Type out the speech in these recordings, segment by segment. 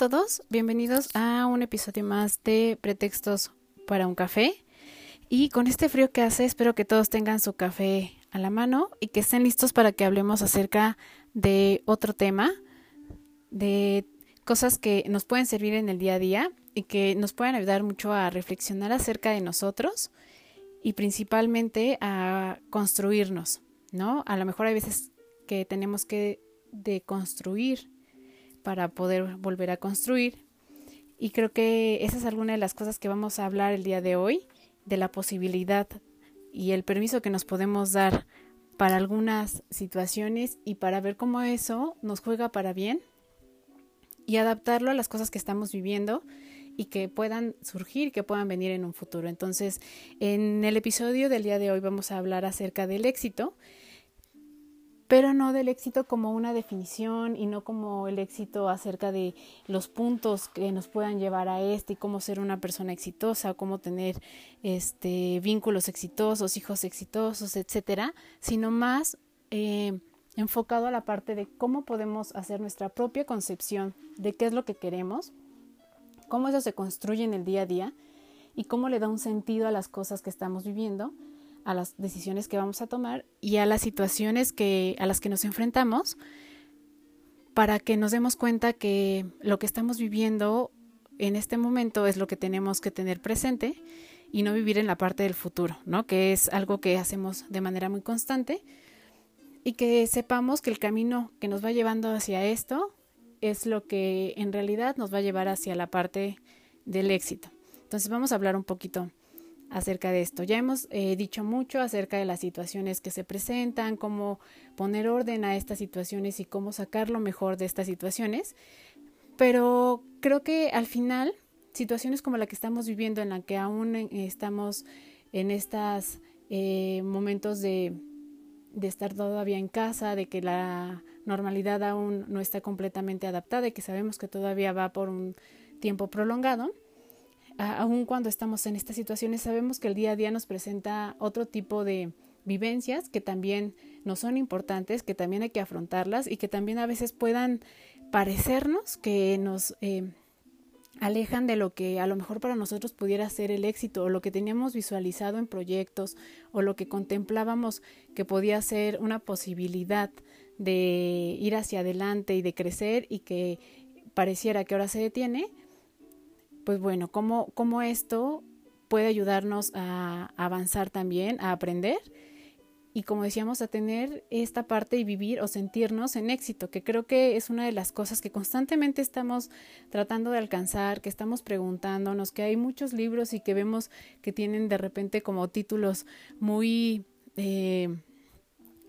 Todos, bienvenidos a un episodio más de Pretextos para un café. Y con este frío que hace, espero que todos tengan su café a la mano y que estén listos para que hablemos acerca de otro tema, de cosas que nos pueden servir en el día a día y que nos pueden ayudar mucho a reflexionar acerca de nosotros y principalmente a construirnos, ¿no? A lo mejor hay veces que tenemos que deconstruir para poder volver a construir. Y creo que esa es alguna de las cosas que vamos a hablar el día de hoy, de la posibilidad y el permiso que nos podemos dar para algunas situaciones y para ver cómo eso nos juega para bien y adaptarlo a las cosas que estamos viviendo y que puedan surgir, que puedan venir en un futuro. Entonces, en el episodio del día de hoy vamos a hablar acerca del éxito pero no del éxito como una definición y no como el éxito acerca de los puntos que nos puedan llevar a este y cómo ser una persona exitosa, cómo tener este vínculos exitosos, hijos exitosos, etcétera, sino más eh, enfocado a la parte de cómo podemos hacer nuestra propia concepción de qué es lo que queremos, cómo eso se construye en el día a día y cómo le da un sentido a las cosas que estamos viviendo a las decisiones que vamos a tomar y a las situaciones que, a las que nos enfrentamos para que nos demos cuenta que lo que estamos viviendo en este momento es lo que tenemos que tener presente y no vivir en la parte del futuro, ¿no? Que es algo que hacemos de manera muy constante y que sepamos que el camino que nos va llevando hacia esto es lo que en realidad nos va a llevar hacia la parte del éxito. Entonces vamos a hablar un poquito acerca de esto. Ya hemos eh, dicho mucho acerca de las situaciones que se presentan, cómo poner orden a estas situaciones y cómo sacar lo mejor de estas situaciones, pero creo que al final situaciones como la que estamos viviendo, en la que aún estamos en estos eh, momentos de, de estar todavía en casa, de que la normalidad aún no está completamente adaptada y que sabemos que todavía va por un tiempo prolongado, aun cuando estamos en estas situaciones, sabemos que el día a día nos presenta otro tipo de vivencias que también no son importantes, que también hay que afrontarlas y que también a veces puedan parecernos que nos eh, alejan de lo que a lo mejor para nosotros pudiera ser el éxito o lo que teníamos visualizado en proyectos o lo que contemplábamos que podía ser una posibilidad de ir hacia adelante y de crecer y que pareciera que ahora se detiene, pues bueno, cómo, cómo esto puede ayudarnos a avanzar también, a aprender y como decíamos, a tener esta parte y vivir o sentirnos en éxito, que creo que es una de las cosas que constantemente estamos tratando de alcanzar, que estamos preguntándonos, que hay muchos libros y que vemos que tienen de repente como títulos muy eh,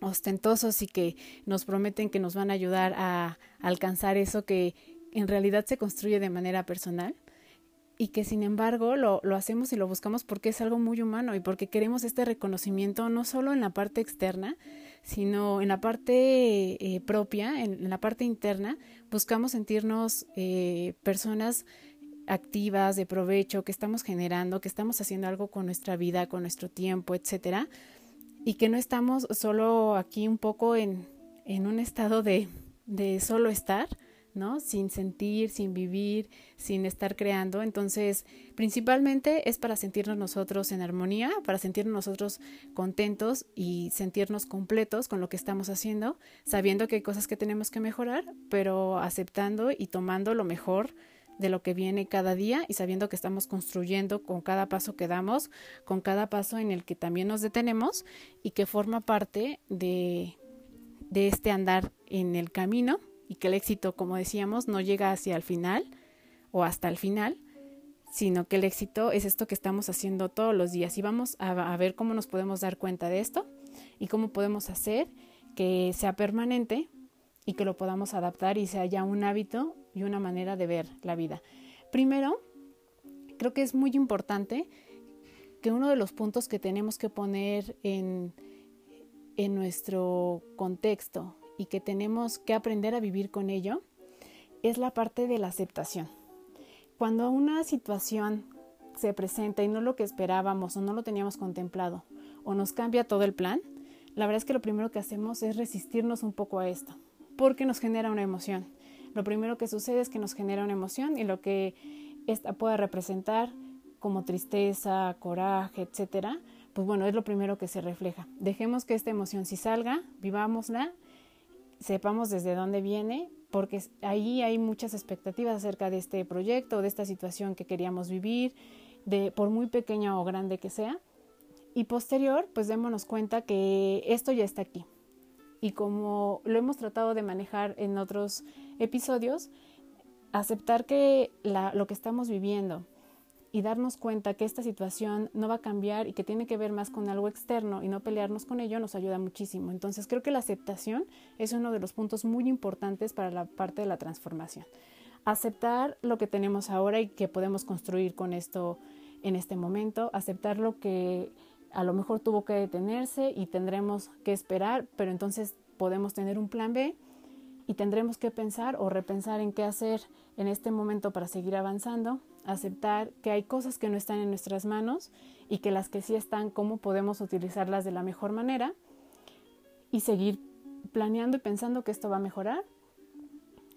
ostentosos y que nos prometen que nos van a ayudar a alcanzar eso que en realidad se construye de manera personal y que sin embargo lo, lo, hacemos y lo buscamos porque es algo muy humano y porque queremos este reconocimiento no solo en la parte externa, sino en la parte eh, propia, en, la parte interna, buscamos sentirnos eh, personas activas, de provecho, que estamos generando, que estamos haciendo algo con nuestra vida, con nuestro tiempo, etcétera, y que no estamos solo aquí un poco en, en un estado de, de solo estar, Sin sentir, sin vivir, sin estar creando. Entonces, principalmente es para sentirnos nosotros en armonía, para sentirnos nosotros contentos y sentirnos completos con lo que estamos haciendo, sabiendo que hay cosas que tenemos que mejorar, pero aceptando y tomando lo mejor de lo que viene cada día y sabiendo que estamos construyendo con cada paso que damos, con cada paso en el que también nos detenemos y que forma parte de este andar en el camino y que el éxito, como decíamos, no llega hacia el final o hasta el final, sino que el éxito es esto que estamos haciendo todos los días y vamos a, ver cómo nos podemos dar cuenta de esto y cómo podemos hacer que sea permanente y que lo podamos adaptar y sea ya un hábito y una manera de ver la vida. Primero, creo que es muy importante que uno de los puntos que tenemos que poner en, en nuestro contexto y que tenemos que aprender a vivir con ello es la parte de la aceptación. Cuando una situación se presenta y no lo que esperábamos o no lo teníamos contemplado o nos cambia todo el plan, la verdad es que lo primero que hacemos es resistirnos un poco a esto, porque nos genera una emoción. Lo primero que sucede es que nos genera una emoción y lo que esta puede representar como tristeza, coraje, etcétera, pues bueno, es lo primero que se refleja. Dejemos que esta emoción si salga, vivámosla, sepamos desde dónde viene, porque ahí hay muchas expectativas acerca de este proyecto, de esta situación que queríamos vivir, de por muy pequeña o grande que sea. Y posterior, pues démonos cuenta que esto ya está aquí. Y como lo hemos tratado de manejar en otros episodios, aceptar que lo que estamos viviendo y darnos cuenta que esta situación no va a cambiar y que tiene que ver más con algo externo y no pelearnos con ello nos ayuda muchísimo. Entonces creo que la aceptación es uno de los puntos muy importantes para la parte de la transformación. Aceptar lo que tenemos ahora y que podemos construir con esto en este momento, aceptar lo que a lo mejor tuvo que detenerse y tendremos que esperar, pero entonces podemos tener un plan B y tendremos que pensar o repensar en qué hacer en este momento para seguir avanzando, aceptar que hay cosas que no están en nuestras manos y que las que sí están, cómo podemos utilizarlas de la mejor manera y seguir planeando y pensando que esto va a mejorar,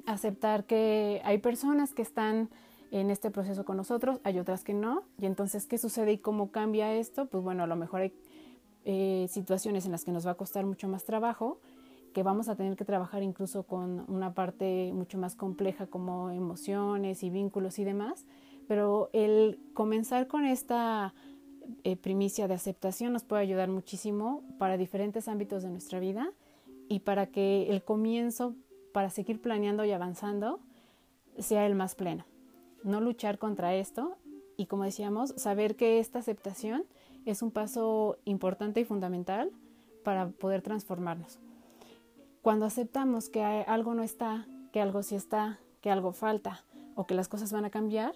aceptar que hay personas que están en este proceso con nosotros, hay otras que no, y entonces, ¿qué sucede y cómo cambia esto? Pues bueno, a lo mejor hay eh, situaciones en las que nos va a costar mucho más trabajo, que vamos a tener que trabajar incluso con una parte mucho más compleja como emociones y vínculos y demás, pero el comenzar con esta eh, primicia de aceptación nos puede ayudar muchísimo para diferentes ámbitos de nuestra vida y para que el comienzo para seguir planeando y avanzando sea el más pleno no luchar contra esto y como decíamos, saber que esta aceptación es un paso importante y fundamental para poder transformarnos. Cuando aceptamos que algo no está, que algo sí está, que algo falta o que las cosas van a cambiar,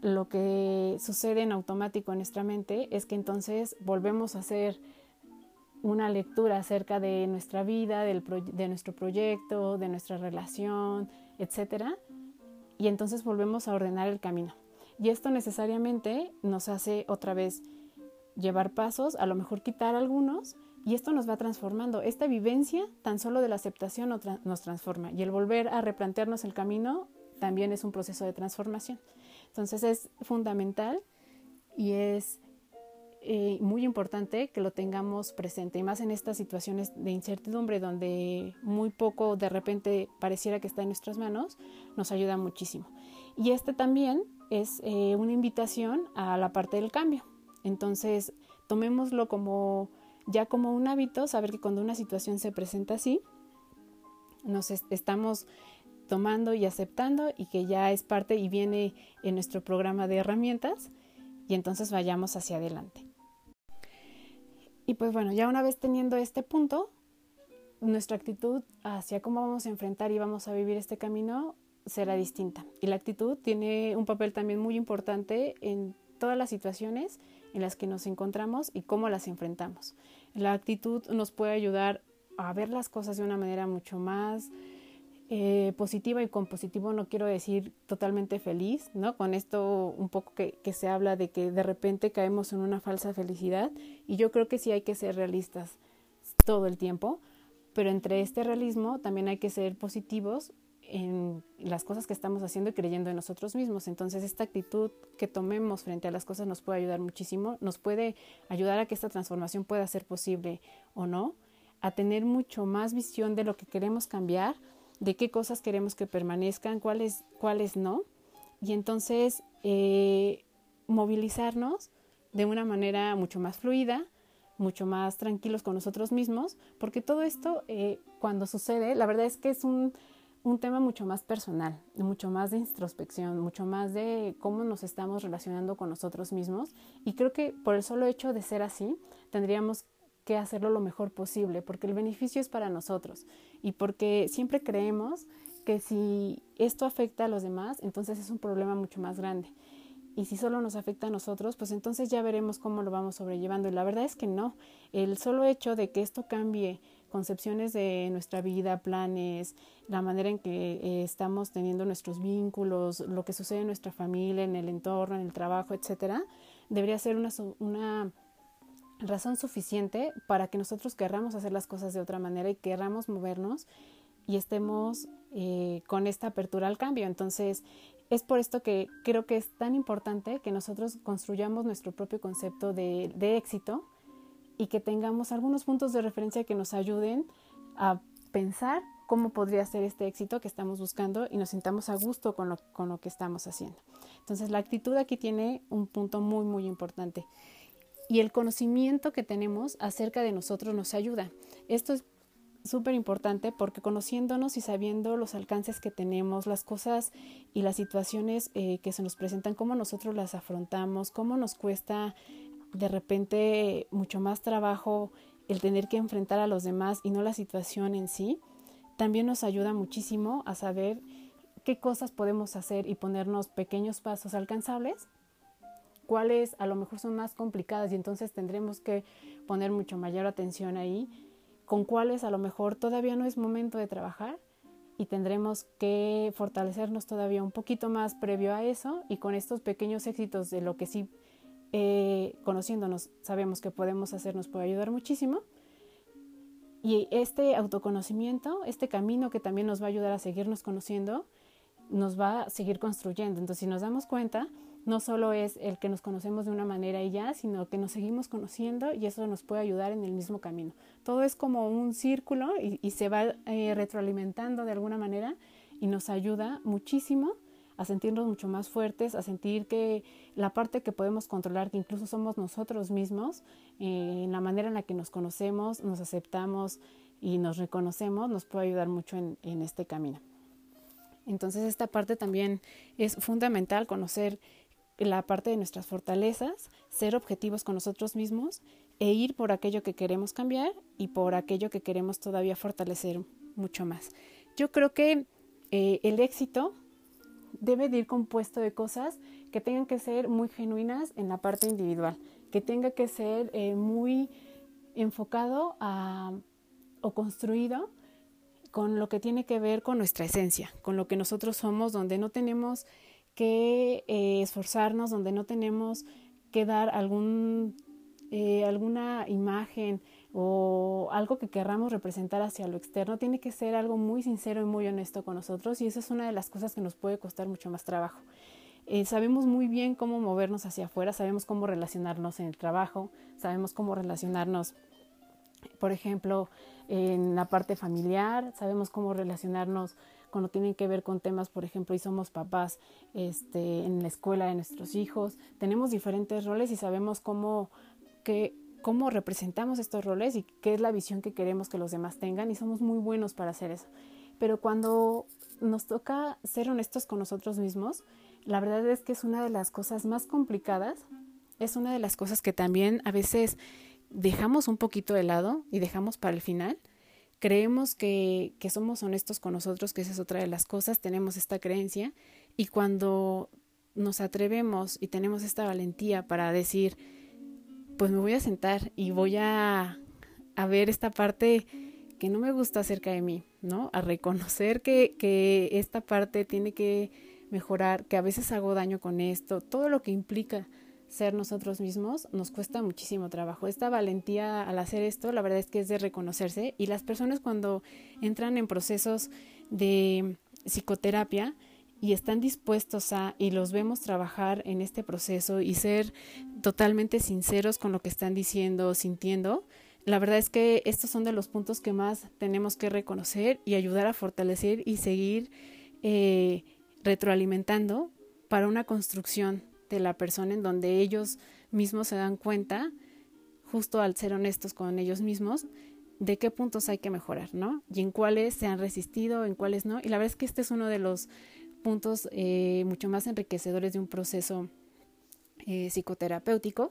lo que sucede en automático en nuestra mente es que entonces volvemos a hacer una lectura acerca de nuestra vida, de nuestro proyecto, de nuestra relación, etcétera, y entonces volvemos a ordenar el camino. Y esto necesariamente nos hace otra vez llevar pasos, a lo mejor quitar algunos, y esto nos va transformando. Esta vivencia tan solo de la aceptación nos transforma y el volver a replantearnos el camino también es un proceso de transformación. Entonces es fundamental y es eh, muy importante que lo tengamos presente y más en estas situaciones de incertidumbre donde muy poco de repente pareciera que está en nuestras manos, nos ayuda muchísimo. Y este también es eh, una invitación a la parte del cambio. Entonces, tomémoslo como ya como un hábito, saber que cuando una situación se presenta así, nos estamos tomando y aceptando y que ya es parte y viene en nuestro programa de herramientas y entonces vayamos hacia adelante. Y pues bueno, ya una vez teniendo este punto, nuestra actitud hacia cómo vamos a enfrentar y vamos a vivir este camino será distinta. Y la actitud tiene un papel también muy importante en todas las situaciones en las que nos encontramos y cómo las enfrentamos. La actitud nos puede ayudar a ver las cosas de una manera mucho más eh, positiva y con positivo no quiero decir totalmente feliz, ¿no? Con esto un poco que, que, se habla de que de repente caemos en una falsa felicidad y yo creo que sí hay que ser realistas todo el tiempo, pero entre este realismo también hay que ser positivos en las cosas que estamos haciendo y creyendo en nosotros mismos. Entonces esta actitud que tomemos frente a las cosas nos puede ayudar muchísimo, nos puede ayudar a que esta transformación pueda ser posible o no, a tener mucho más visión de lo que queremos cambiar de qué cosas queremos que permanezcan, cuáles, cuáles no. Y entonces eh, movilizarnos de una manera mucho más fluida, mucho más tranquilos con nosotros mismos, porque todo esto eh, cuando sucede, la verdad es que es un, un tema mucho más personal, mucho más de introspección, mucho más de cómo nos estamos relacionando con nosotros mismos. Y creo que por el solo hecho de ser así, tendríamos que hacerlo lo mejor posible, porque el beneficio es para nosotros y porque siempre creemos que si esto afecta a los demás, entonces es un problema mucho más grande. Y si solo nos afecta a nosotros, pues entonces ya veremos cómo lo vamos sobrellevando. Y la verdad es que no. El solo hecho de que esto cambie concepciones de nuestra vida, planes, la manera en que eh, estamos teniendo nuestros vínculos, lo que sucede en nuestra familia, en el entorno, en el trabajo, etcétera, debería ser una, una razón suficiente para que nosotros querramos hacer las cosas de otra manera y querramos movernos y estemos eh, con esta apertura al cambio. Entonces, es por esto que creo que es tan importante que nosotros construyamos nuestro propio concepto de, de éxito y que tengamos algunos puntos de referencia que nos ayuden a pensar cómo podría ser este éxito que estamos buscando y nos sintamos a gusto con lo, con lo que estamos haciendo. Entonces la actitud aquí tiene un punto muy, muy importante. Y el conocimiento que tenemos acerca de nosotros nos ayuda. Esto es súper importante porque conociéndonos y sabiendo los alcances que tenemos, las cosas y las situaciones eh, que se nos presentan, cómo nosotros las afrontamos, cómo nos cuesta de repente mucho más trabajo el tener que enfrentar a los demás y no la situación en sí, también nos ayuda muchísimo a saber qué cosas podemos hacer y ponernos pequeños pasos alcanzables, cuáles a lo mejor son más complicadas y entonces tendremos que poner mucho mayor atención ahí, con cuáles a lo mejor todavía no es momento de trabajar y tendremos que fortalecernos todavía un poquito más previo a eso y con estos pequeños éxitos de lo que sí eh, conociéndonos sabemos que podemos hacer nos puede ayudar muchísimo. Y este autoconocimiento, este camino que también nos va a ayudar a seguirnos conociendo, nos va a seguir construyendo. Entonces, si nos damos cuenta, no solo es el que nos conocemos de una manera y ya, sino que nos seguimos conociendo y eso nos puede ayudar en el mismo camino. Todo es como un círculo y, se va eh, retroalimentando de alguna manera y nos ayuda muchísimo a sentirnos mucho más fuertes, a sentir que la parte que podemos controlar, que incluso somos nosotros mismos, eh, en la manera en la que nos conocemos, nos aceptamos y nos reconocemos, nos puede ayudar mucho en, en este camino. Entonces esta parte también es fundamental, conocer la parte de nuestras fortalezas, ser objetivos con nosotros mismos e ir por aquello que queremos cambiar y por aquello que queremos todavía fortalecer mucho más. Yo creo que eh, el éxito debe de ir compuesto de cosas que tengan que ser muy genuinas en la parte individual, que tenga que ser eh, muy enfocado a, o construido con lo que tiene que ver con nuestra esencia, con lo que nosotros somos, donde no tenemos que eh, esforzarnos, donde no tenemos que dar algún, eh, alguna imagen o algo que querramos representar hacia lo externo, tiene que ser algo muy sincero y muy honesto con nosotros y esa es una de las cosas que nos puede costar mucho más trabajo. Eh, sabemos muy bien cómo movernos hacia afuera, sabemos cómo relacionarnos en el trabajo, sabemos cómo relacionarnos, por ejemplo, en la parte familiar, sabemos cómo relacionarnos cuando tienen que ver con temas, por ejemplo, y somos papás este, en la escuela de nuestros hijos, tenemos diferentes roles y sabemos cómo que cómo representamos estos roles y qué es la visión que queremos que los demás tengan y somos muy buenos para hacer eso. Pero cuando nos toca ser honestos con nosotros mismos, la verdad es que es una de las cosas más complicadas, es una de las cosas que también a veces dejamos un poquito de lado y dejamos para el final. Creemos que, que somos honestos con nosotros, que esa es otra de las cosas, tenemos esta creencia y cuando nos atrevemos y tenemos esta valentía para decir, pues me voy a sentar y voy a, a ver esta parte que no me gusta acerca de mí, ¿no? A reconocer que, que esta parte tiene que mejorar, que a veces hago daño con esto, todo lo que implica ser nosotros mismos nos cuesta muchísimo trabajo. Esta valentía al hacer esto, la verdad es que es de reconocerse y las personas cuando entran en procesos de psicoterapia, y están dispuestos a, y los vemos trabajar en este proceso y ser totalmente sinceros con lo que están diciendo, sintiendo, la verdad es que estos son de los puntos que más tenemos que reconocer y ayudar a fortalecer y seguir eh, retroalimentando para una construcción de la persona en donde ellos mismos se dan cuenta, justo al ser honestos con ellos mismos, de qué puntos hay que mejorar, ¿no? Y en cuáles se han resistido, en cuáles no. Y la verdad es que este es uno de los puntos eh, mucho más enriquecedores de un proceso eh, psicoterapéutico,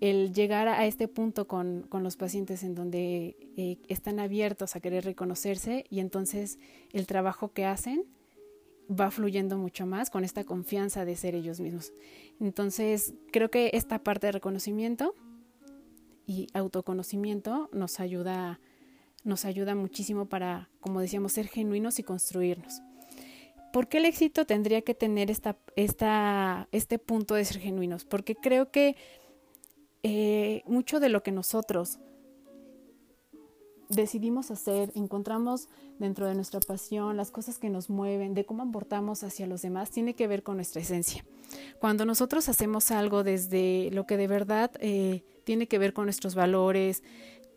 el llegar a este punto con, con los pacientes en donde eh, están abiertos a querer reconocerse y entonces el trabajo que hacen va fluyendo mucho más con esta confianza de ser ellos mismos. Entonces, creo que esta parte de reconocimiento y autoconocimiento nos ayuda, nos ayuda muchísimo para, como decíamos, ser genuinos y construirnos. ¿Por qué el éxito tendría que tener esta, esta, este punto de ser genuinos? Porque creo que eh, mucho de lo que nosotros decidimos hacer, encontramos dentro de nuestra pasión, las cosas que nos mueven, de cómo aportamos hacia los demás, tiene que ver con nuestra esencia. Cuando nosotros hacemos algo desde lo que de verdad eh, tiene que ver con nuestros valores,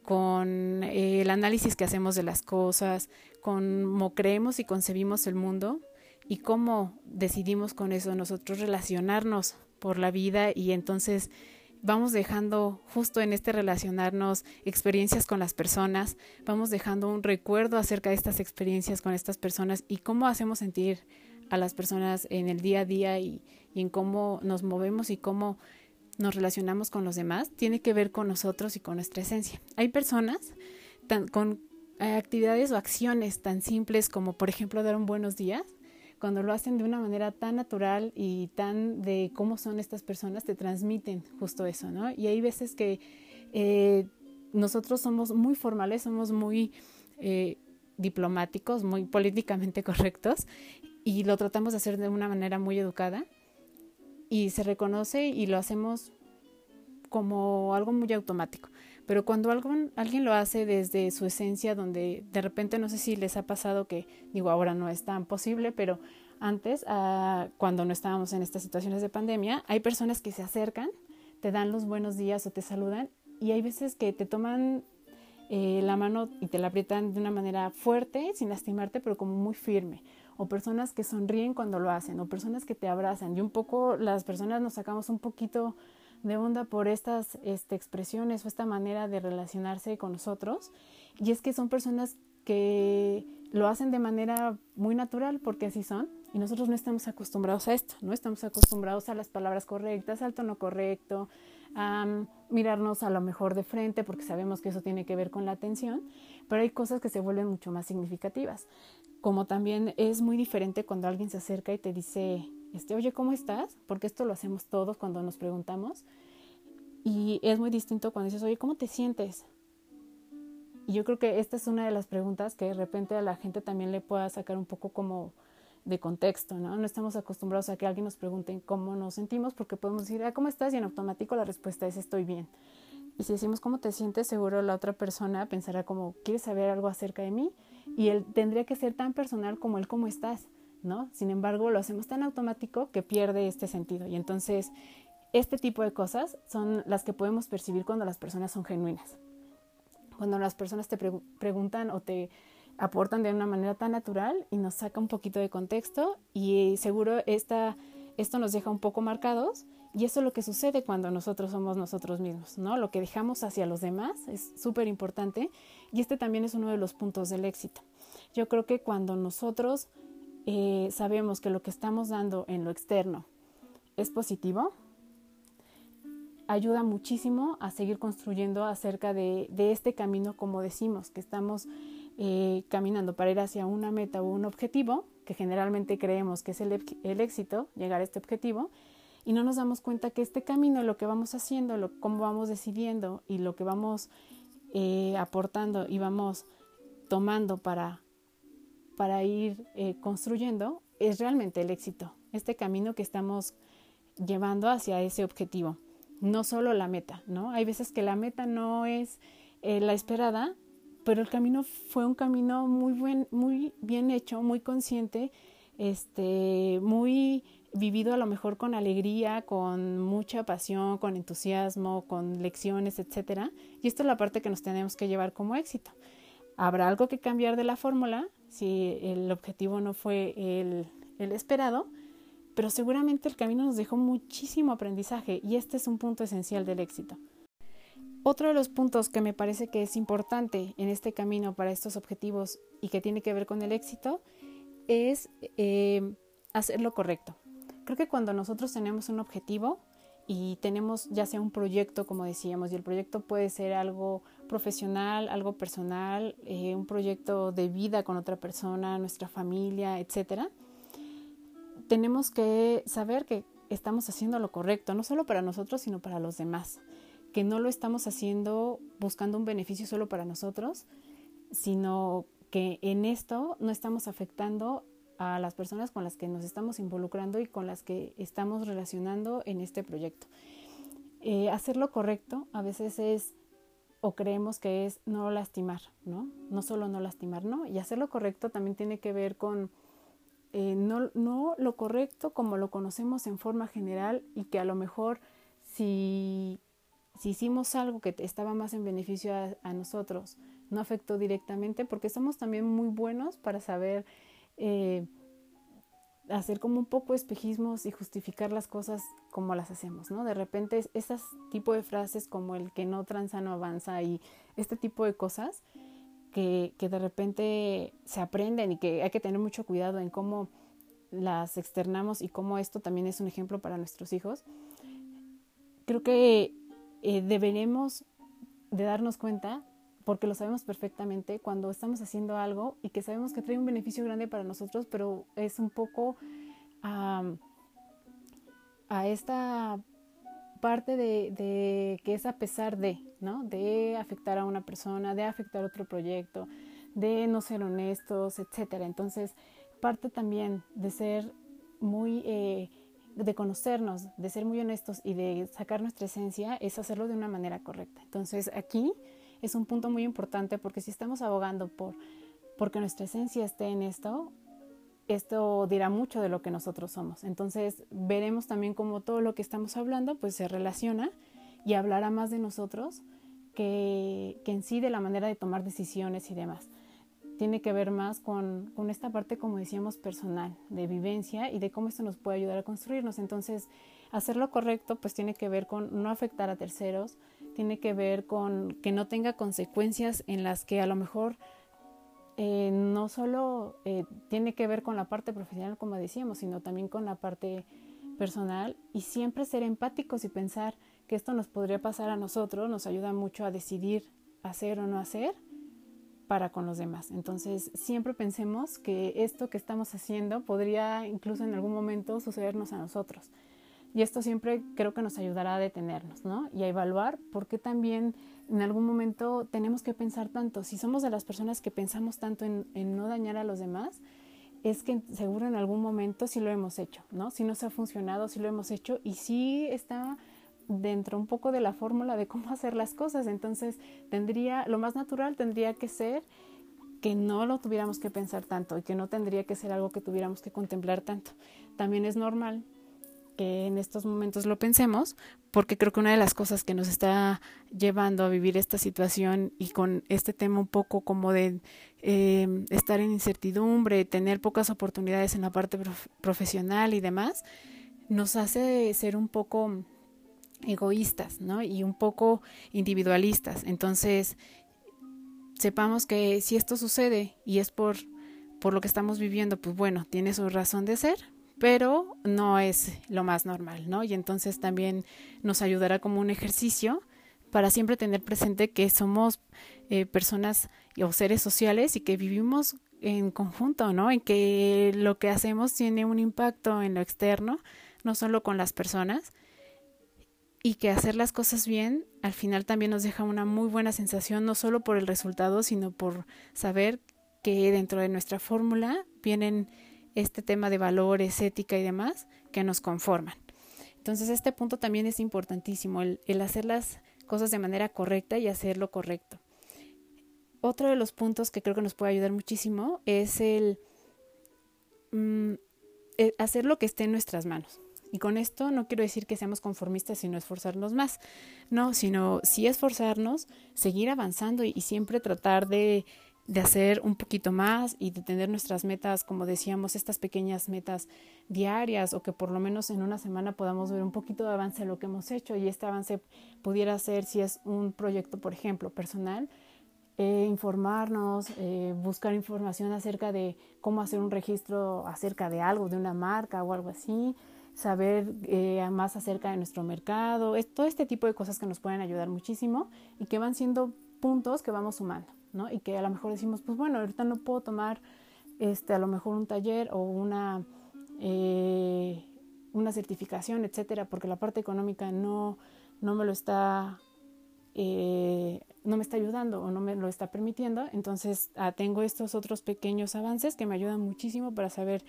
con eh, el análisis que hacemos de las cosas, con cómo creemos y concebimos el mundo y cómo decidimos con eso nosotros relacionarnos por la vida y entonces vamos dejando justo en este relacionarnos experiencias con las personas, vamos dejando un recuerdo acerca de estas experiencias con estas personas y cómo hacemos sentir a las personas en el día a día y, en cómo nos movemos y cómo nos relacionamos con los demás, tiene que ver con nosotros y con nuestra esencia. Hay personas con eh, actividades o acciones tan simples como, por ejemplo, dar un buenos días, cuando lo hacen de una manera tan natural y tan de cómo son estas personas, te transmiten justo eso, ¿no? Y hay veces que eh, nosotros somos muy formales, somos muy eh, diplomáticos, muy políticamente correctos y lo tratamos de hacer de una manera muy educada y se reconoce y lo hacemos como algo muy automático. Pero cuando alguien lo hace desde su esencia, donde de repente no sé si les ha pasado que, digo, ahora no es tan posible, pero antes, ah, cuando no estábamos en estas situaciones de pandemia, hay personas que se acercan, te dan los buenos días o te saludan y hay veces que te toman eh, la mano y te la aprietan de una manera fuerte, sin lastimarte, pero como muy firme. O personas que sonríen cuando lo hacen, o personas que te abrazan. Y un poco las personas nos sacamos un poquito de onda por estas este, expresiones o esta manera de relacionarse con nosotros. Y es que son personas que lo hacen de manera muy natural porque así son y nosotros no estamos acostumbrados a esto, no estamos acostumbrados a las palabras correctas, al tono correcto, a mirarnos a lo mejor de frente porque sabemos que eso tiene que ver con la atención, pero hay cosas que se vuelven mucho más significativas. Como también es muy diferente cuando alguien se acerca y te dice, este, oye, ¿cómo estás? Porque esto lo hacemos todos cuando nos preguntamos. Y es muy distinto cuando dices, oye, ¿cómo te sientes? Y yo creo que esta es una de las preguntas que de repente a la gente también le pueda sacar un poco como de contexto, ¿no? No estamos acostumbrados a que alguien nos pregunte cómo nos sentimos porque podemos decir, ah, ¿cómo estás? Y en automático la respuesta es estoy bien. Y si decimos cómo te sientes, seguro la otra persona pensará como, ¿quieres saber algo acerca de mí? Y él tendría que ser tan personal como el cómo estás. ¿No? Sin embargo, lo hacemos tan automático que pierde este sentido. Y entonces, este tipo de cosas son las que podemos percibir cuando las personas son genuinas. Cuando las personas te preguntan o te aportan de una manera tan natural y nos saca un poquito de contexto y seguro esta, esto nos deja un poco marcados y eso es lo que sucede cuando nosotros somos nosotros mismos, ¿no? Lo que dejamos hacia los demás es súper importante y este también es uno de los puntos del éxito. Yo creo que cuando nosotros eh, sabemos que lo que estamos dando en lo externo es positivo, ayuda muchísimo a seguir construyendo acerca de, este camino, como decimos, que estamos eh, caminando para ir hacia una meta o un objetivo, que generalmente creemos que es el, éxito, llegar a este objetivo, y no nos damos cuenta que este camino, lo que vamos haciendo, lo, cómo vamos decidiendo y lo que vamos eh, aportando y vamos tomando para para ir eh, construyendo es realmente el éxito, este camino que estamos llevando hacia ese objetivo, no solo la meta, ¿no? Hay veces que la meta no es eh, la esperada, pero el camino fue un camino muy, buen, muy bien hecho, muy consciente, este, muy vivido a lo mejor con alegría, con mucha pasión, con entusiasmo, con lecciones, etcétera. Y esto es la parte que nos tenemos que llevar como éxito. Habrá algo que cambiar de la fórmula, si el objetivo no fue el, esperado, pero seguramente el camino nos dejó muchísimo aprendizaje y este es un punto esencial del éxito. Otro de los puntos que me parece que es importante en este camino para estos objetivos y que tiene que ver con el éxito es eh, hacer lo correcto. Creo que cuando nosotros tenemos un objetivo y tenemos ya sea un proyecto, como decíamos, y el proyecto puede ser algo profesional, algo personal, eh, un proyecto de vida con otra persona, nuestra familia, etcétera. Tenemos que saber que estamos haciendo lo correcto, no solo para nosotros, sino para los demás, que no lo estamos haciendo buscando un beneficio solo para nosotros, sino que en esto no estamos afectando a las personas con las que nos estamos involucrando y con las que estamos relacionando en este proyecto. Eh, hacer lo correcto a veces es o creemos que es no lastimar, ¿no? No solo no lastimar, ¿no? Y hacer lo correcto también tiene que ver con eh, no, no lo correcto como lo conocemos en forma general y que a lo mejor si, si hicimos algo que estaba más en beneficio a nosotros, no afectó directamente, porque somos también muy buenos para saber eh, hacer como un poco espejismos y justificar las cosas como las hacemos, ¿no? De repente esas tipo de frases como el que no tranza no avanza y este tipo de cosas que, que de repente se aprenden y que hay que tener mucho cuidado en cómo las externamos y cómo esto también es un ejemplo para nuestros hijos. Creo que eh, deberemos de darnos cuenta porque lo sabemos perfectamente cuando estamos haciendo algo y que sabemos que trae un beneficio grande para nosotros, pero es un poco a esta parte de, que es a pesar de, ¿no? De afectar a una persona, de afectar otro proyecto, de no ser honestos, etcétera. Entonces, parte también de ser muy, eh, de conocernos, de ser muy honestos y de sacar nuestra esencia es hacerlo de una manera correcta. Entonces, aquí es un punto muy importante porque si estamos abogando por porque nuestra esencia esté en esto, esto dirá mucho de lo que nosotros somos. Entonces veremos también cómo todo lo que estamos hablando pues se relaciona y hablará más de nosotros que, que en sí de la manera de tomar decisiones y demás. Tiene que ver más con, con esta parte, como decíamos, personal, de vivencia y de cómo esto nos puede ayudar a construirnos. Entonces, hacer lo correcto pues tiene que ver con no afectar a terceros, tiene que ver con que no tenga consecuencias en las que a lo mejor eh, no solo eh, tiene que ver con la parte profesional, como decíamos, sino también con la parte personal y siempre ser empáticos y pensar que esto nos podría pasar a nosotros nos ayuda mucho a decidir hacer o no hacer para con los demás. Entonces, siempre pensemos que esto que estamos haciendo podría incluso en algún momento sucedernos a nosotros. Y esto siempre creo que nos ayudará a detenernos, ¿no? Y a evaluar por qué también en algún momento tenemos que pensar tanto. Si somos de las personas que pensamos tanto en, no dañar a los demás, es que seguro en algún momento sí lo hemos hecho, ¿no? Si nos ha funcionado, sí lo hemos hecho y sí está dentro un poco de la fórmula de cómo hacer las cosas. Entonces, tendría, lo más natural tendría que ser que no lo tuviéramos que pensar tanto y que no tendría que ser algo que tuviéramos que contemplar tanto. También es normal que en estos momentos lo pensemos, porque creo que una de las cosas que nos está llevando a vivir esta situación y con este tema un poco como de eh, estar en incertidumbre, tener pocas oportunidades en la parte profesional y demás, nos hace ser un poco egoístas, ¿no? Y un poco individualistas. Entonces, sepamos que si esto sucede y es por, por lo que estamos viviendo, pues bueno, tiene su razón de ser, pero no es lo más normal, ¿no? Y entonces también nos ayudará como un ejercicio para siempre tener presente que somos eh, personas o seres sociales y que vivimos en conjunto, ¿no? En que lo que hacemos tiene un impacto en lo externo, no solo con las personas, y que hacer las cosas bien al final también nos deja una muy buena sensación, no solo por el resultado, sino por saber que dentro de nuestra fórmula vienen este tema de valores, ética y demás que nos conforman. Entonces este punto también es importantísimo, el, hacer las cosas de manera correcta y hacer lo correcto. Otro de los puntos que creo que nos puede ayudar muchísimo es el, mm, el hacer lo que esté en nuestras manos. Y con esto no quiero decir que seamos conformistas sino esforzarnos más, no, sino sí esforzarnos, seguir avanzando y siempre tratar de de hacer un poquito más y de tener nuestras metas, como decíamos, estas pequeñas metas diarias o que por lo menos en una semana podamos ver un poquito de avance en lo que hemos hecho y este avance pudiera ser si es un proyecto, por ejemplo, personal, eh, informarnos, eh, buscar información acerca de cómo hacer un registro acerca de algo, de una marca o algo así, saber eh, más acerca de nuestro mercado, es, todo este tipo de cosas que nos pueden ayudar muchísimo y que van siendo puntos que vamos sumando, Y que a lo mejor decimos, pues bueno, ahorita no puedo tomar este, a lo mejor un taller o una, eh, una certificación, etcétera, porque la parte económica no, no me lo está eh, no me está ayudando o no me lo está permitiendo, entonces ah, tengo estos otros pequeños avances que me ayudan muchísimo para saber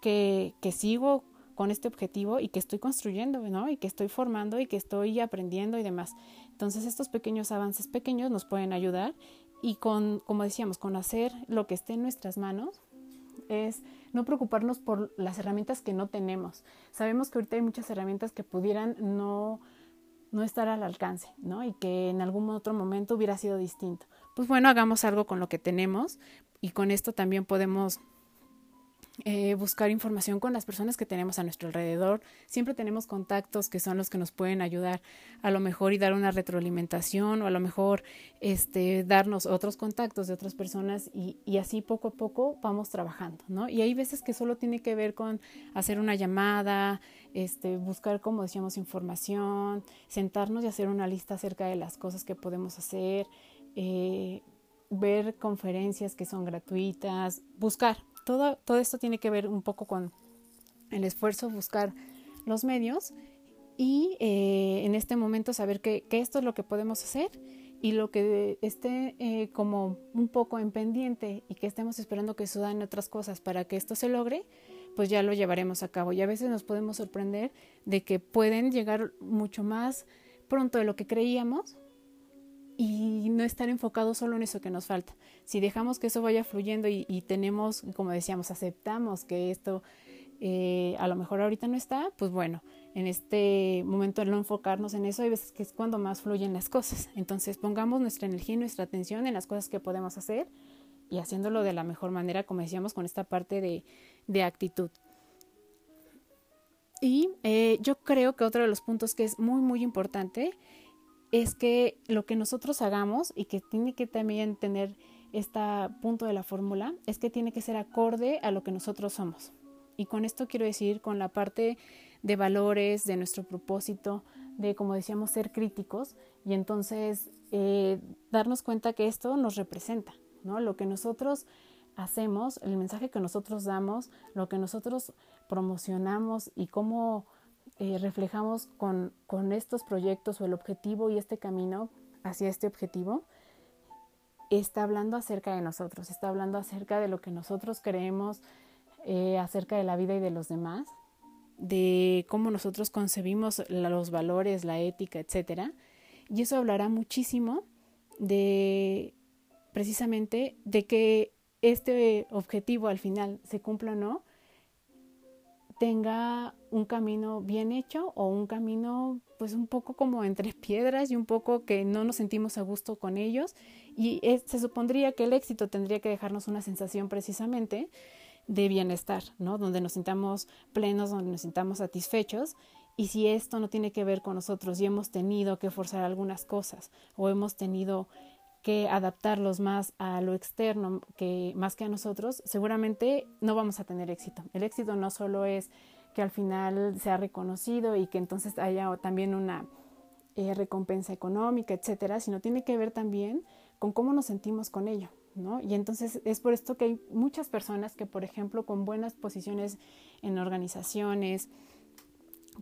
que, que sigo con este objetivo y que estoy construyendo, ¿no? Y que estoy formando y que estoy aprendiendo y demás. Entonces estos pequeños avances pequeños nos pueden ayudar y con, como decíamos, con hacer lo que esté en nuestras manos es no preocuparnos por las herramientas que no tenemos. Sabemos que ahorita hay muchas herramientas que pudieran no no estar al alcance, ¿no? Y que en algún otro momento hubiera sido distinto. Pues bueno, hagamos algo con lo que tenemos y con esto también podemos eh, buscar información con las personas que tenemos a nuestro alrededor. Siempre tenemos contactos que son los que nos pueden ayudar a lo mejor y dar una retroalimentación o a lo mejor este, darnos otros contactos de otras personas y, y así poco a poco vamos trabajando, ¿no? Y hay veces que solo tiene que ver con hacer una llamada, este, buscar, como decíamos, información, sentarnos y hacer una lista acerca de las cosas que podemos hacer. Eh, ver conferencias que son gratuitas, buscar, todo, esto tiene que ver un poco con el esfuerzo, buscar los medios y eh, en este momento saber que, esto es lo que podemos hacer y lo que esté eh, como un poco en pendiente y que estemos esperando que sudan otras cosas para que esto se logre, pues ya lo llevaremos a cabo. Y a veces nos podemos sorprender de que pueden llegar mucho más pronto de lo que creíamos y no estar enfocados solo en eso que nos falta. Si dejamos que eso vaya fluyendo y, tenemos, como decíamos, aceptamos que esto eh, a lo mejor ahorita no está, pues bueno, en este momento no enfocarnos en eso, hay veces que es cuando más fluyen las cosas. Entonces pongamos nuestra energía y nuestra atención en las cosas que podemos hacer y haciéndolo de la mejor manera, como decíamos, con esta parte de, de actitud. Y eh, yo creo que otro de los puntos que es muy, muy importante es que lo que nosotros hagamos y que tiene que también tener este punto de la fórmula es que tiene que ser acorde a lo que nosotros somos. Y con esto quiero decir con la parte de valores, de nuestro propósito, de, como decíamos, ser críticos y entonces eh, darnos cuenta que esto nos representa, ¿no? Lo que nosotros hacemos, el mensaje que nosotros damos, lo que nosotros promocionamos y cómo eh, reflejamos con, con estos proyectos o el objetivo y este camino hacia este objetivo, está hablando acerca de nosotros, está hablando acerca de lo que nosotros creemos eh, acerca de la vida y de los demás, de cómo nosotros concebimos los valores, la ética, etcétera. Y eso hablará muchísimo de precisamente de que este objetivo al final se cumpla o no, tenga un camino bien hecho o un camino pues un poco como entre piedras y un poco que no nos sentimos a gusto con ellos y se supondría que el éxito tendría que dejarnos una sensación precisamente de bienestar, ¿no? Donde nos sintamos plenos, donde nos sintamos satisfechos y si esto no tiene que ver con nosotros y hemos tenido que forzar algunas cosas o hemos tenido que adaptarlos más a lo externo que más que a nosotros, seguramente no vamos a tener éxito. El éxito no solo es que al final sea reconocido y que entonces haya también una eh, recompensa económica, etcétera, sino tiene que ver también con cómo nos sentimos con ello, ¿no? Y entonces es por esto que hay muchas personas que, por ejemplo, con buenas posiciones en organizaciones,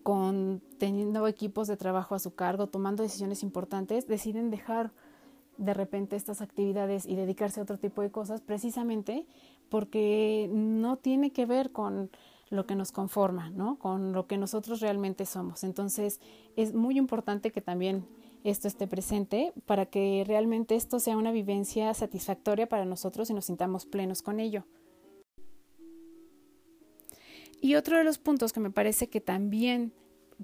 con teniendo equipos de trabajo a su cargo, tomando decisiones importantes, deciden dejar de repente estas actividades y dedicarse a otro tipo de cosas precisamente porque no tiene que ver con lo que nos conforma, ¿no? Con lo que nosotros realmente somos. Entonces, es muy importante que también esto esté presente para que realmente esto sea una vivencia satisfactoria para nosotros y nos sintamos plenos con ello. Y otro de los puntos que me parece que también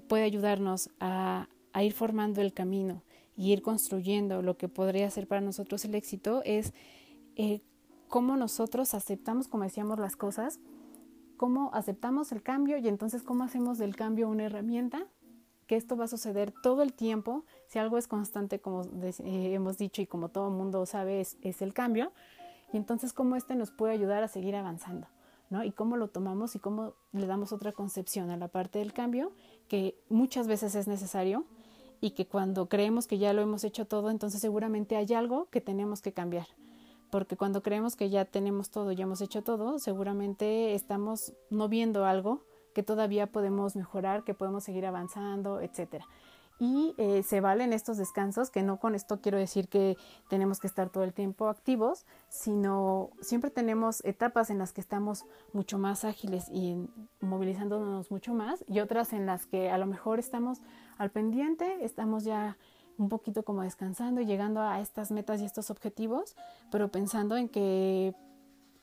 puede ayudarnos a, a ir formando el camino y ir construyendo lo que podría ser para nosotros el éxito es eh, cómo nosotros aceptamos, como decíamos, las cosas, cómo aceptamos el cambio y entonces cómo hacemos del cambio una herramienta, que esto va a suceder todo el tiempo, si algo es constante, como eh, hemos dicho y como todo mundo sabe, es, es el cambio, y entonces cómo este nos puede ayudar a seguir avanzando. ¿no? Y cómo lo tomamos y cómo le damos otra concepción a la parte del cambio, que muchas veces es necesario y que cuando creemos que ya lo hemos hecho todo, entonces seguramente hay algo que tenemos que cambiar. Porque cuando creemos que ya tenemos todo, ya hemos hecho todo, seguramente estamos no viendo algo que todavía podemos mejorar, que podemos seguir avanzando, etcétera y eh, se valen estos descansos, que no con esto quiero decir que tenemos que estar todo el tiempo activos, sino siempre tenemos etapas en las que estamos mucho más ágiles y movilizándonos mucho más y otras en las que a lo mejor estamos al pendiente, estamos ya un poquito como descansando y llegando a estas metas y estos objetivos, pero pensando en que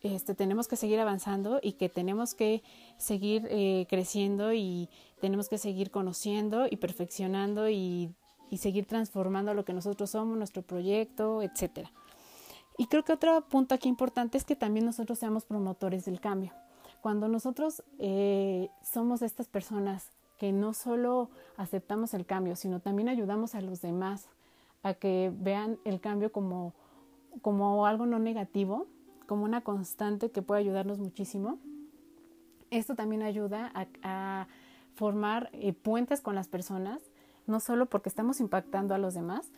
este, tenemos que seguir avanzando y que tenemos que seguir eh, creciendo y tenemos que seguir conociendo y perfeccionando y, y, seguir transformando lo que nosotros somos, nuestro proyecto, etcétera. Y creo que otro punto aquí importante es que también nosotros seamos promotores del cambio. Cuando nosotros eh, somos estas personas que no solo aceptamos el cambio, sino también ayudamos a los demás a que vean el cambio como, como algo no negativo, como una constante que puede ayudarnos muchísimo. Esto también ayuda a, formar eh, puentes con las personas, no solo porque estamos impactando a los demás,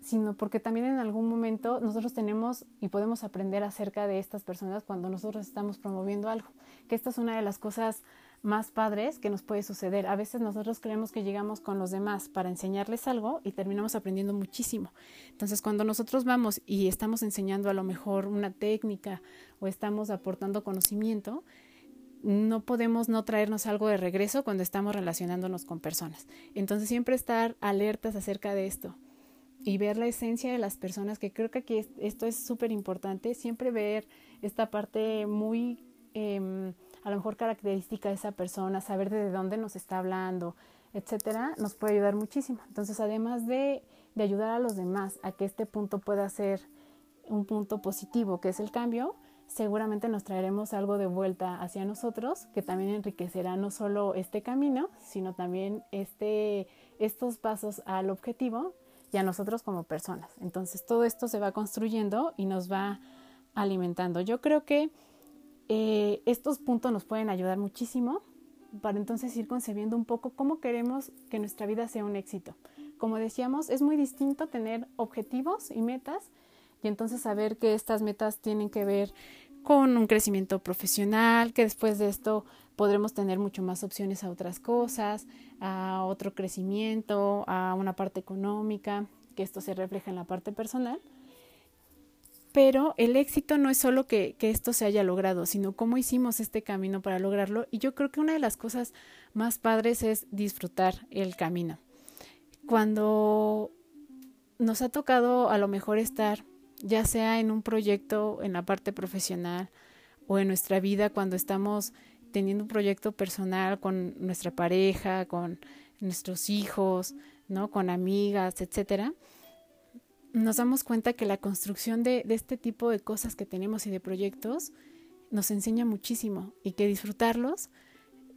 sino porque también en algún momento nosotros tenemos y podemos aprender acerca de estas personas cuando nosotros estamos promoviendo algo. Que esta es una de las cosas más padres que nos puede suceder. A veces nosotros creemos que llegamos con los demás para enseñarles algo y terminamos aprendiendo muchísimo. Entonces, cuando nosotros vamos y estamos enseñando a lo mejor una técnica o estamos aportando conocimiento, no podemos no traernos algo de regreso cuando estamos relacionándonos con personas. Entonces, siempre estar alertas acerca de esto y ver la esencia de las personas, que creo que aquí esto es súper importante, siempre ver esta parte muy... Em, a lo mejor característica de esa persona, saber de dónde nos está hablando, etcétera, nos puede ayudar muchísimo. Entonces, además de, de ayudar a los demás a que este punto pueda ser un punto positivo, que es el cambio, seguramente nos traeremos algo de vuelta hacia nosotros que también enriquecerá no solo este camino, sino también este, estos pasos al objetivo y a nosotros como personas. Entonces todo esto se va construyendo y nos va alimentando. Yo creo que eh, estos puntos nos pueden ayudar muchísimo para entonces ir concebiendo un poco cómo queremos que nuestra vida sea un éxito. Como decíamos, es muy distinto tener objetivos y metas y entonces saber que estas metas tienen que ver con un crecimiento profesional, que después de esto podremos tener mucho más opciones a otras cosas, a otro crecimiento, a una parte económica, que esto se refleja en la parte personal pero el éxito no es solo que, esto se haya logrado, sino cómo hicimos este camino para lograrlo. Y yo creo que una de las cosas más padres es disfrutar el camino. Cuando nos ha tocado a lo mejor estar, ya sea en un proyecto en la parte profesional o en nuestra vida, cuando estamos teniendo un proyecto personal con nuestra pareja, con nuestros hijos, ¿no? con amigas, etcétera nos damos cuenta que la construcción de, este tipo de cosas que tenemos y de proyectos nos enseña muchísimo y que disfrutarlos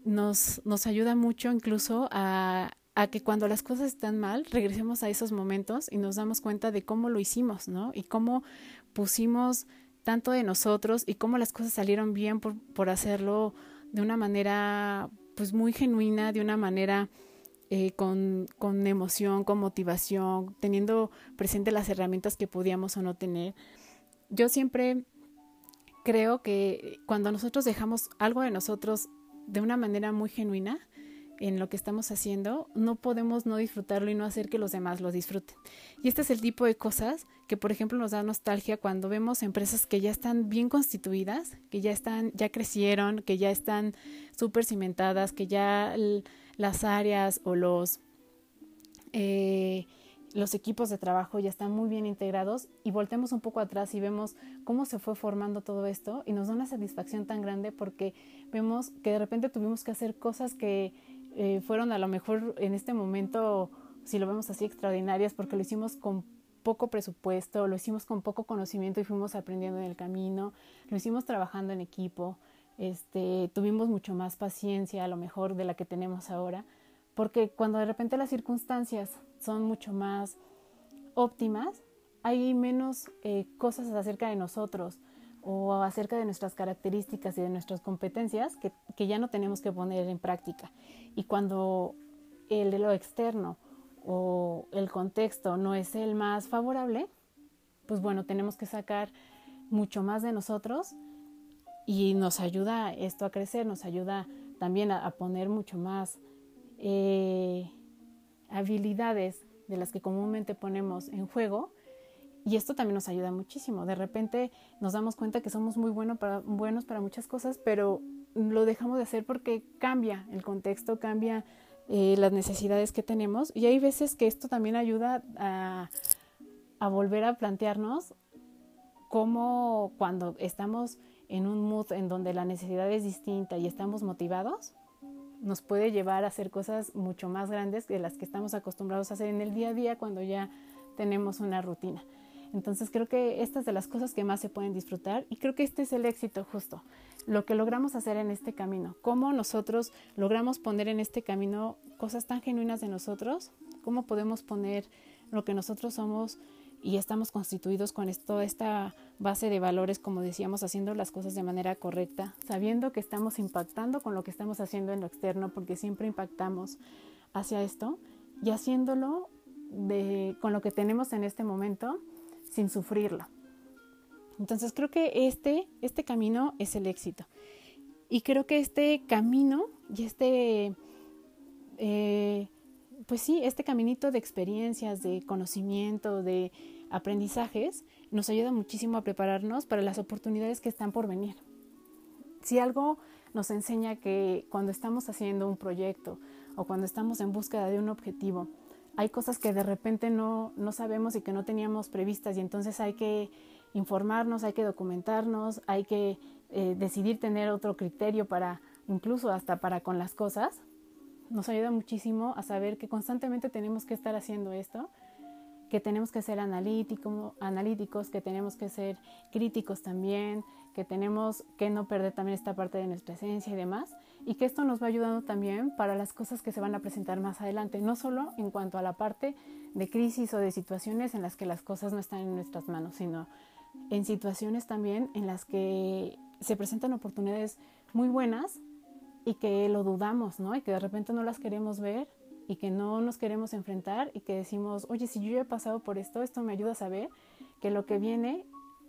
nos, nos ayuda mucho incluso a, a, que cuando las cosas están mal, regresemos a esos momentos y nos damos cuenta de cómo lo hicimos, ¿no? Y cómo pusimos tanto de nosotros y cómo las cosas salieron bien por, por hacerlo de una manera pues muy genuina, de una manera eh, con, con emoción, con motivación, teniendo presente las herramientas que podíamos o no tener. Yo siempre creo que cuando nosotros dejamos algo de nosotros de una manera muy genuina, en lo que estamos haciendo, no podemos no disfrutarlo y no hacer que los demás lo disfruten. Y este es el tipo de cosas que, por ejemplo, nos da nostalgia cuando vemos empresas que ya están bien constituidas, que ya están, ya crecieron, que ya están súper cimentadas, que ya las áreas o los, eh, los equipos de trabajo ya están muy bien integrados y voltemos un poco atrás y vemos cómo se fue formando todo esto y nos da una satisfacción tan grande porque vemos que de repente tuvimos que hacer cosas que eh, fueron a lo mejor en este momento, si lo vemos así, extraordinarias porque lo hicimos con poco presupuesto, lo hicimos con poco conocimiento y fuimos aprendiendo en el camino, lo hicimos trabajando en equipo, este, tuvimos mucho más paciencia a lo mejor de la que tenemos ahora, porque cuando de repente las circunstancias son mucho más óptimas, hay menos eh, cosas acerca de nosotros o acerca de nuestras características y de nuestras competencias que, que ya no tenemos que poner en práctica. Y cuando el de lo externo o el contexto no es el más favorable, pues bueno, tenemos que sacar mucho más de nosotros y nos ayuda esto a crecer, nos ayuda también a, poner mucho más eh, habilidades de las que comúnmente ponemos en juego y esto también nos ayuda muchísimo. De repente nos damos cuenta que somos muy bueno para, buenos para muchas cosas, pero lo dejamos de hacer porque cambia el contexto, cambia eh, las necesidades que tenemos y hay veces que esto también ayuda a, a volver a plantearnos cómo cuando estamos en un mood en donde la necesidad es distinta y estamos motivados, nos puede llevar a hacer cosas mucho más grandes de las que estamos acostumbrados a hacer en el día a día cuando ya tenemos una rutina. Entonces creo que estas de las cosas que más se pueden disfrutar y creo que este es el éxito justo, lo que logramos hacer en este camino, cómo nosotros logramos poner en este camino cosas tan genuinas de nosotros, cómo podemos poner lo que nosotros somos y estamos constituidos con esto, esta base de valores, como decíamos, haciendo las cosas de manera correcta, sabiendo que estamos impactando con lo que estamos haciendo en lo externo, porque siempre impactamos hacia esto, y haciéndolo de, con lo que tenemos en este momento sin sufrirlo. Entonces creo que este, este camino es el éxito. Y creo que este camino y este, eh, pues sí, este caminito de experiencias, de conocimiento, de aprendizajes, nos ayuda muchísimo a prepararnos para las oportunidades que están por venir. Si algo nos enseña que cuando estamos haciendo un proyecto o cuando estamos en búsqueda de un objetivo, hay cosas que de repente no, no sabemos y que no teníamos previstas y entonces hay que informarnos, hay que documentarnos, hay que eh, decidir tener otro criterio para, incluso hasta para con las cosas. Nos ayuda muchísimo a saber que constantemente tenemos que estar haciendo esto que tenemos que ser analítico, analíticos, que tenemos que ser críticos también, que tenemos que no perder también esta parte de nuestra esencia y demás, y que esto nos va ayudando también para las cosas que se van a presentar más adelante, no solo en cuanto a la parte de crisis o de situaciones en las que las cosas no están en nuestras manos, sino en situaciones también en las que se presentan oportunidades muy buenas y que lo dudamos, ¿no? Y que de repente no las queremos ver y que no nos queremos enfrentar y que decimos, oye, si yo he pasado por esto, esto me ayuda a saber que lo que viene,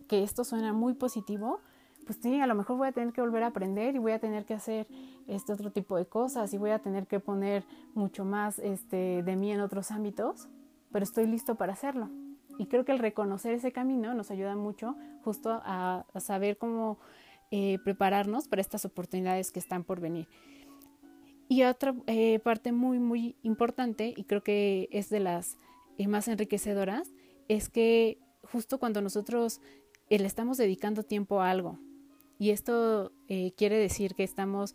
que esto suena muy positivo, pues sí, a lo mejor voy a tener que volver a aprender y voy a tener que hacer este otro tipo de cosas y voy a tener que poner mucho más este, de mí en otros ámbitos, pero estoy listo para hacerlo. Y creo que el reconocer ese camino nos ayuda mucho justo a, saber cómo eh, prepararnos para estas oportunidades que están por venir. Y otra eh, parte muy, muy importante, y creo que es de las eh, más enriquecedoras, es que justo cuando nosotros le estamos dedicando tiempo a algo, y esto quiere decir que estamos,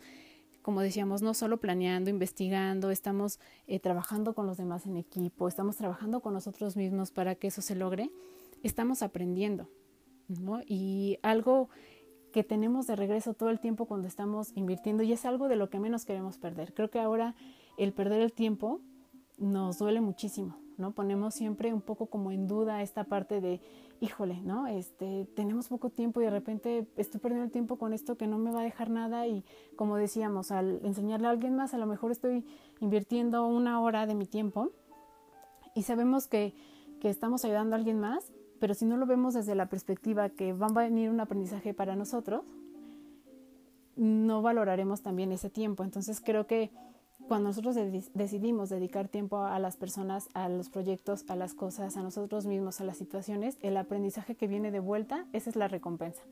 como decíamos, no solo planeando, investigando, estamos trabajando con los demás en equipo, estamos trabajando con nosotros mismos para que eso se logre, estamos aprendiendo. Y algo que tenemos de regreso todo el tiempo cuando estamos invirtiendo y es algo de lo que menos queremos perder. Creo que ahora el perder el tiempo nos duele muchísimo, ¿no? Ponemos siempre un poco como en duda esta parte de, híjole, ¿no? Este, tenemos poco tiempo y de repente estoy perdiendo el tiempo con esto que no me va a dejar nada y como decíamos, al enseñarle a alguien más, a lo mejor estoy invirtiendo una hora de mi tiempo y sabemos que, que estamos ayudando a alguien más, pero si no lo vemos desde la perspectiva que va a venir un aprendizaje para nosotros, no valoraremos también ese tiempo. Entonces creo que cuando nosotros decidimos dedicar tiempo a las personas, a los proyectos, a las cosas, a nosotros mismos, a las situaciones, el aprendizaje que viene de vuelta, esa es la recompensa.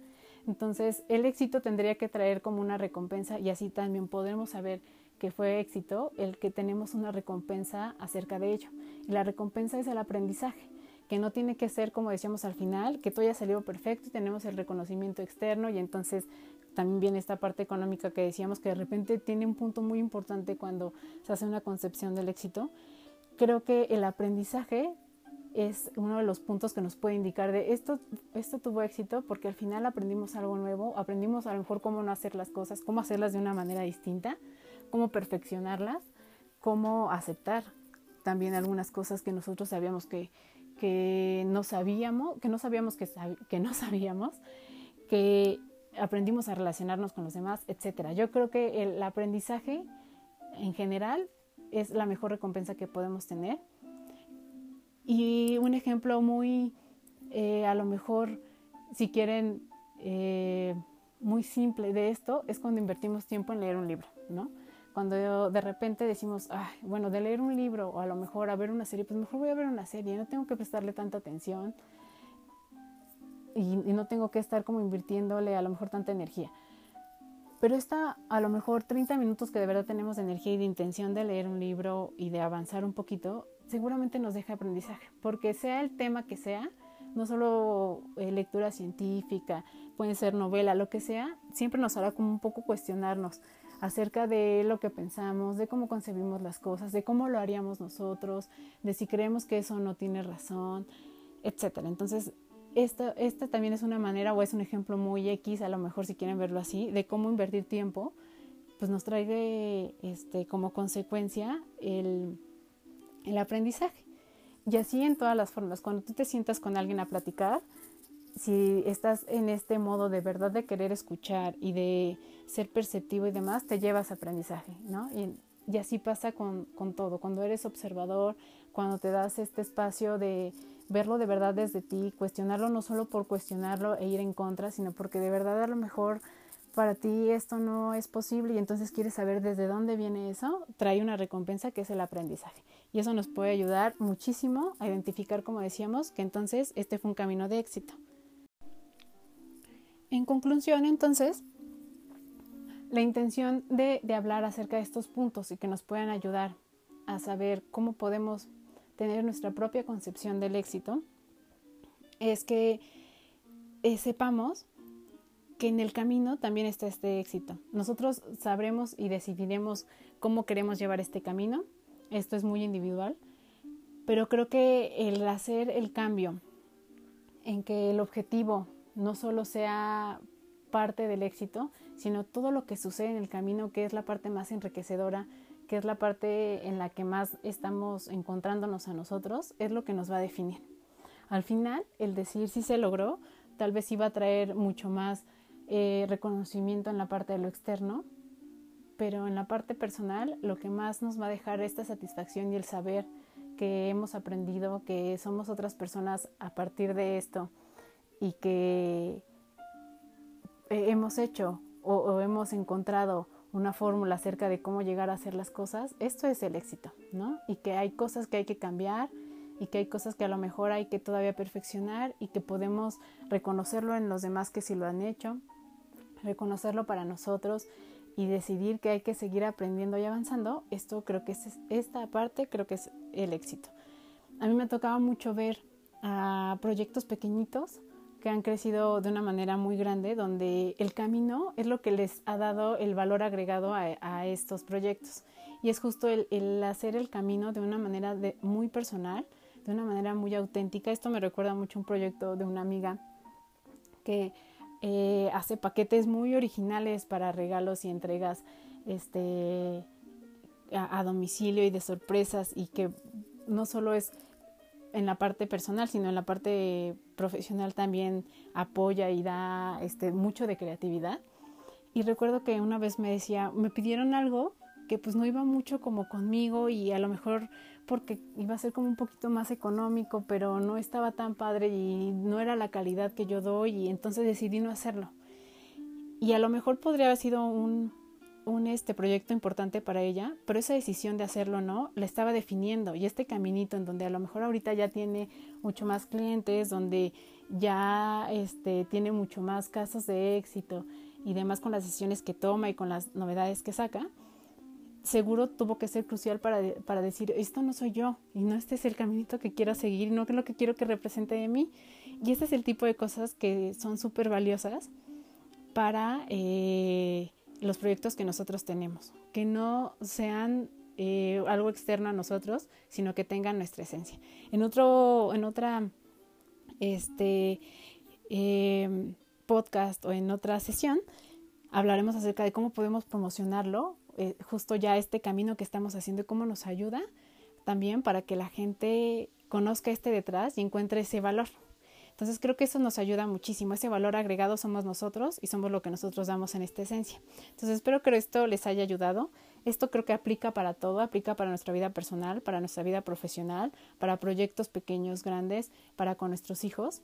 Entonces el éxito tendría que traer como una recompensa y así también podemos saber que fue éxito el que tenemos una recompensa acerca de ello. Y la recompensa es el aprendizaje que no tiene que ser, como decíamos al final, que todo haya salido perfecto y tenemos el reconocimiento externo y entonces también viene esta parte económica que decíamos que de repente tiene un punto muy importante cuando se hace una concepción del éxito. Creo que el aprendizaje es uno de los puntos que nos puede indicar de esto, esto tuvo éxito porque al final aprendimos algo nuevo, aprendimos a lo mejor cómo no hacer las cosas, cómo hacerlas de una manera distinta, cómo perfeccionarlas, cómo aceptar también algunas cosas que nosotros sabíamos que, que no sabíamos, que no sabíamos que, que no sabíamos, que aprendimos a relacionarnos con los demás, etcétera. Yo creo que el aprendizaje en general es la mejor recompensa que podemos tener. Y un ejemplo muy, eh, a lo mejor, si quieren, eh, muy simple de esto es cuando invertimos tiempo en leer un libro, ¿no? Cuando de repente decimos, bueno, de leer un libro o a lo mejor a ver una serie, pues mejor voy a ver una serie, no tengo que prestarle tanta atención y, no tengo que estar como invirtiéndole a lo mejor tanta energía. Pero esta, a lo mejor 30 minutos que de verdad tenemos de energía y de intención de leer un libro y de avanzar un poquito, seguramente nos deja aprendizaje, porque sea el tema que sea, no solo eh, lectura científica, puede ser novela, lo que sea, siempre nos hará como un poco cuestionarnos acerca de lo que pensamos, de cómo concebimos las cosas, de cómo lo haríamos nosotros, de si creemos que eso no tiene razón, etcétera. Entonces, esta, esta también es una manera o es un ejemplo muy X, a lo mejor si quieren verlo así, de cómo invertir tiempo, pues nos trae este, como consecuencia el, el aprendizaje. Y así en todas las formas, cuando tú te sientas con alguien a platicar, si estás en este modo de verdad de querer escuchar y de ser perceptivo y demás, te llevas aprendizaje, ¿no? Y, así pasa con, todo, cuando eres observador, cuando te das este espacio de verlo de verdad desde ti, cuestionarlo no solo por cuestionarlo e ir en contra, sino porque de verdad a lo mejor para ti esto no es posible y entonces quieres saber desde dónde viene eso, trae una recompensa que es el aprendizaje. Y eso nos puede ayudar muchísimo a identificar, como decíamos, que entonces este fue un camino de éxito. En conclusión, entonces, la intención de, hablar acerca de estos puntos y que nos puedan ayudar a saber cómo podemos tener nuestra propia concepción del éxito es que eh, sepamos que en el camino también está este éxito. Nosotros sabremos y decidiremos cómo queremos llevar este camino. Esto es muy individual, pero creo que el hacer el cambio en que el objetivo no solo sea parte del éxito, sino todo lo que sucede en el camino, que es la parte más enriquecedora, que es la parte en la que más estamos encontrándonos a nosotros, es lo que nos va a definir. Al final, el decir si se logró, tal vez iba a traer mucho más eh, reconocimiento en la parte de lo externo, pero en la parte personal, lo que más nos va a dejar esta satisfacción y el saber que hemos aprendido, que somos otras personas a partir de esto y que eh, hemos hecho o hemos encontrado una fórmula acerca de cómo llegar a hacer las cosas, esto es el éxito, ¿no? Y que hay cosas que hay que cambiar y que hay cosas que a lo mejor hay que todavía perfeccionar y que podemos reconocerlo en los demás que sí lo han hecho, reconocerlo para nosotros y decidir que hay que seguir aprendiendo y avanzando, esto creo que es esta parte creo que es el éxito. A mí me tocaba mucho ver a proyectos pequeñitos que han crecido de una manera muy grande, donde el camino es lo que les ha dado el valor agregado a, estos proyectos. Y es justo el, hacer el camino de una manera muy personal, de una manera muy auténtica. Esto me recuerda mucho un proyecto de una amiga que eh, hace paquetes muy originales para regalos y entregas este, a domicilio y de sorpresas y que no solo es en la parte personal, sino en la parte profesional también apoya y da este, mucho de creatividad. Y recuerdo que una vez me decía, me pidieron algo que pues no iba mucho como conmigo y a lo mejor porque iba a ser como un poquito más económico, pero no estaba tan padre y no era la calidad que yo doy y entonces decidí no hacerlo. Y a lo mejor podría haber sido un, un este proyecto importante para ella, pero esa decisión de hacerlo no la estaba definiendo y este caminito en donde a lo mejor ahorita ya tiene mucho más clientes, donde ya este tiene mucho más casos de éxito y demás con las decisiones que toma y con las novedades que saca, seguro tuvo que ser crucial para, para decir, esto no soy yo y no este es el caminito que quiero seguir, no es lo que quiero que represente de mí. Y este es el tipo de cosas que son súper valiosas para eh, los proyectos que nosotros tenemos, que no sean eh, algo externo a nosotros, sino que tengan nuestra esencia. En otro, en otra este, em, podcast o en otra sesión hablaremos acerca de cómo podemos promocionarlo, eh, justo ya este camino que estamos haciendo y cómo nos ayuda también para que la gente conozca este detrás y encuentre ese valor. Entonces creo que eso nos ayuda muchísimo. Ese valor agregado somos nosotros y somos lo que nosotros damos en esta esencia. Entonces espero que esto les haya ayudado. Esto creo que aplica para todo, aplica para nuestra vida personal, para nuestra vida profesional, para proyectos pequeños, grandes, para con nuestros hijos.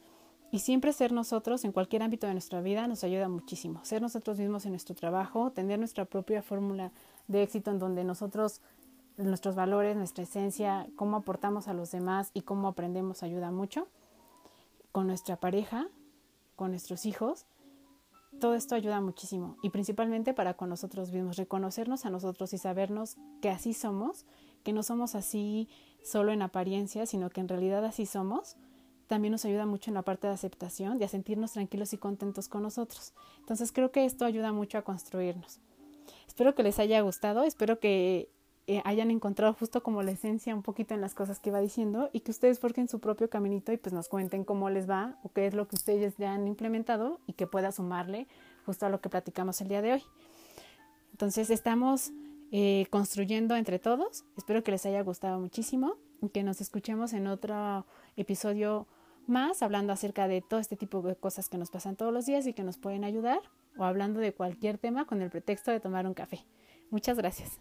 Y siempre ser nosotros en cualquier ámbito de nuestra vida nos ayuda muchísimo. Ser nosotros mismos en nuestro trabajo, tener nuestra propia fórmula de éxito en donde nosotros, nuestros valores, nuestra esencia, cómo aportamos a los demás y cómo aprendemos ayuda mucho. Con nuestra pareja, con nuestros hijos, todo esto ayuda muchísimo y principalmente para con nosotros mismos, reconocernos a nosotros y sabernos que así somos, que no somos así solo en apariencia, sino que en realidad así somos también nos ayuda mucho en la parte de aceptación, de a sentirnos tranquilos y contentos con nosotros. Entonces creo que esto ayuda mucho a construirnos. Espero que les haya gustado, espero que eh, hayan encontrado justo como la esencia un poquito en las cosas que va diciendo y que ustedes forjen su propio caminito y pues nos cuenten cómo les va o qué es lo que ustedes ya han implementado y que pueda sumarle justo a lo que platicamos el día de hoy. Entonces estamos eh, construyendo entre todos. Espero que les haya gustado muchísimo y que nos escuchemos en otro episodio más hablando acerca de todo este tipo de cosas que nos pasan todos los días y que nos pueden ayudar o hablando de cualquier tema con el pretexto de tomar un café. Muchas gracias.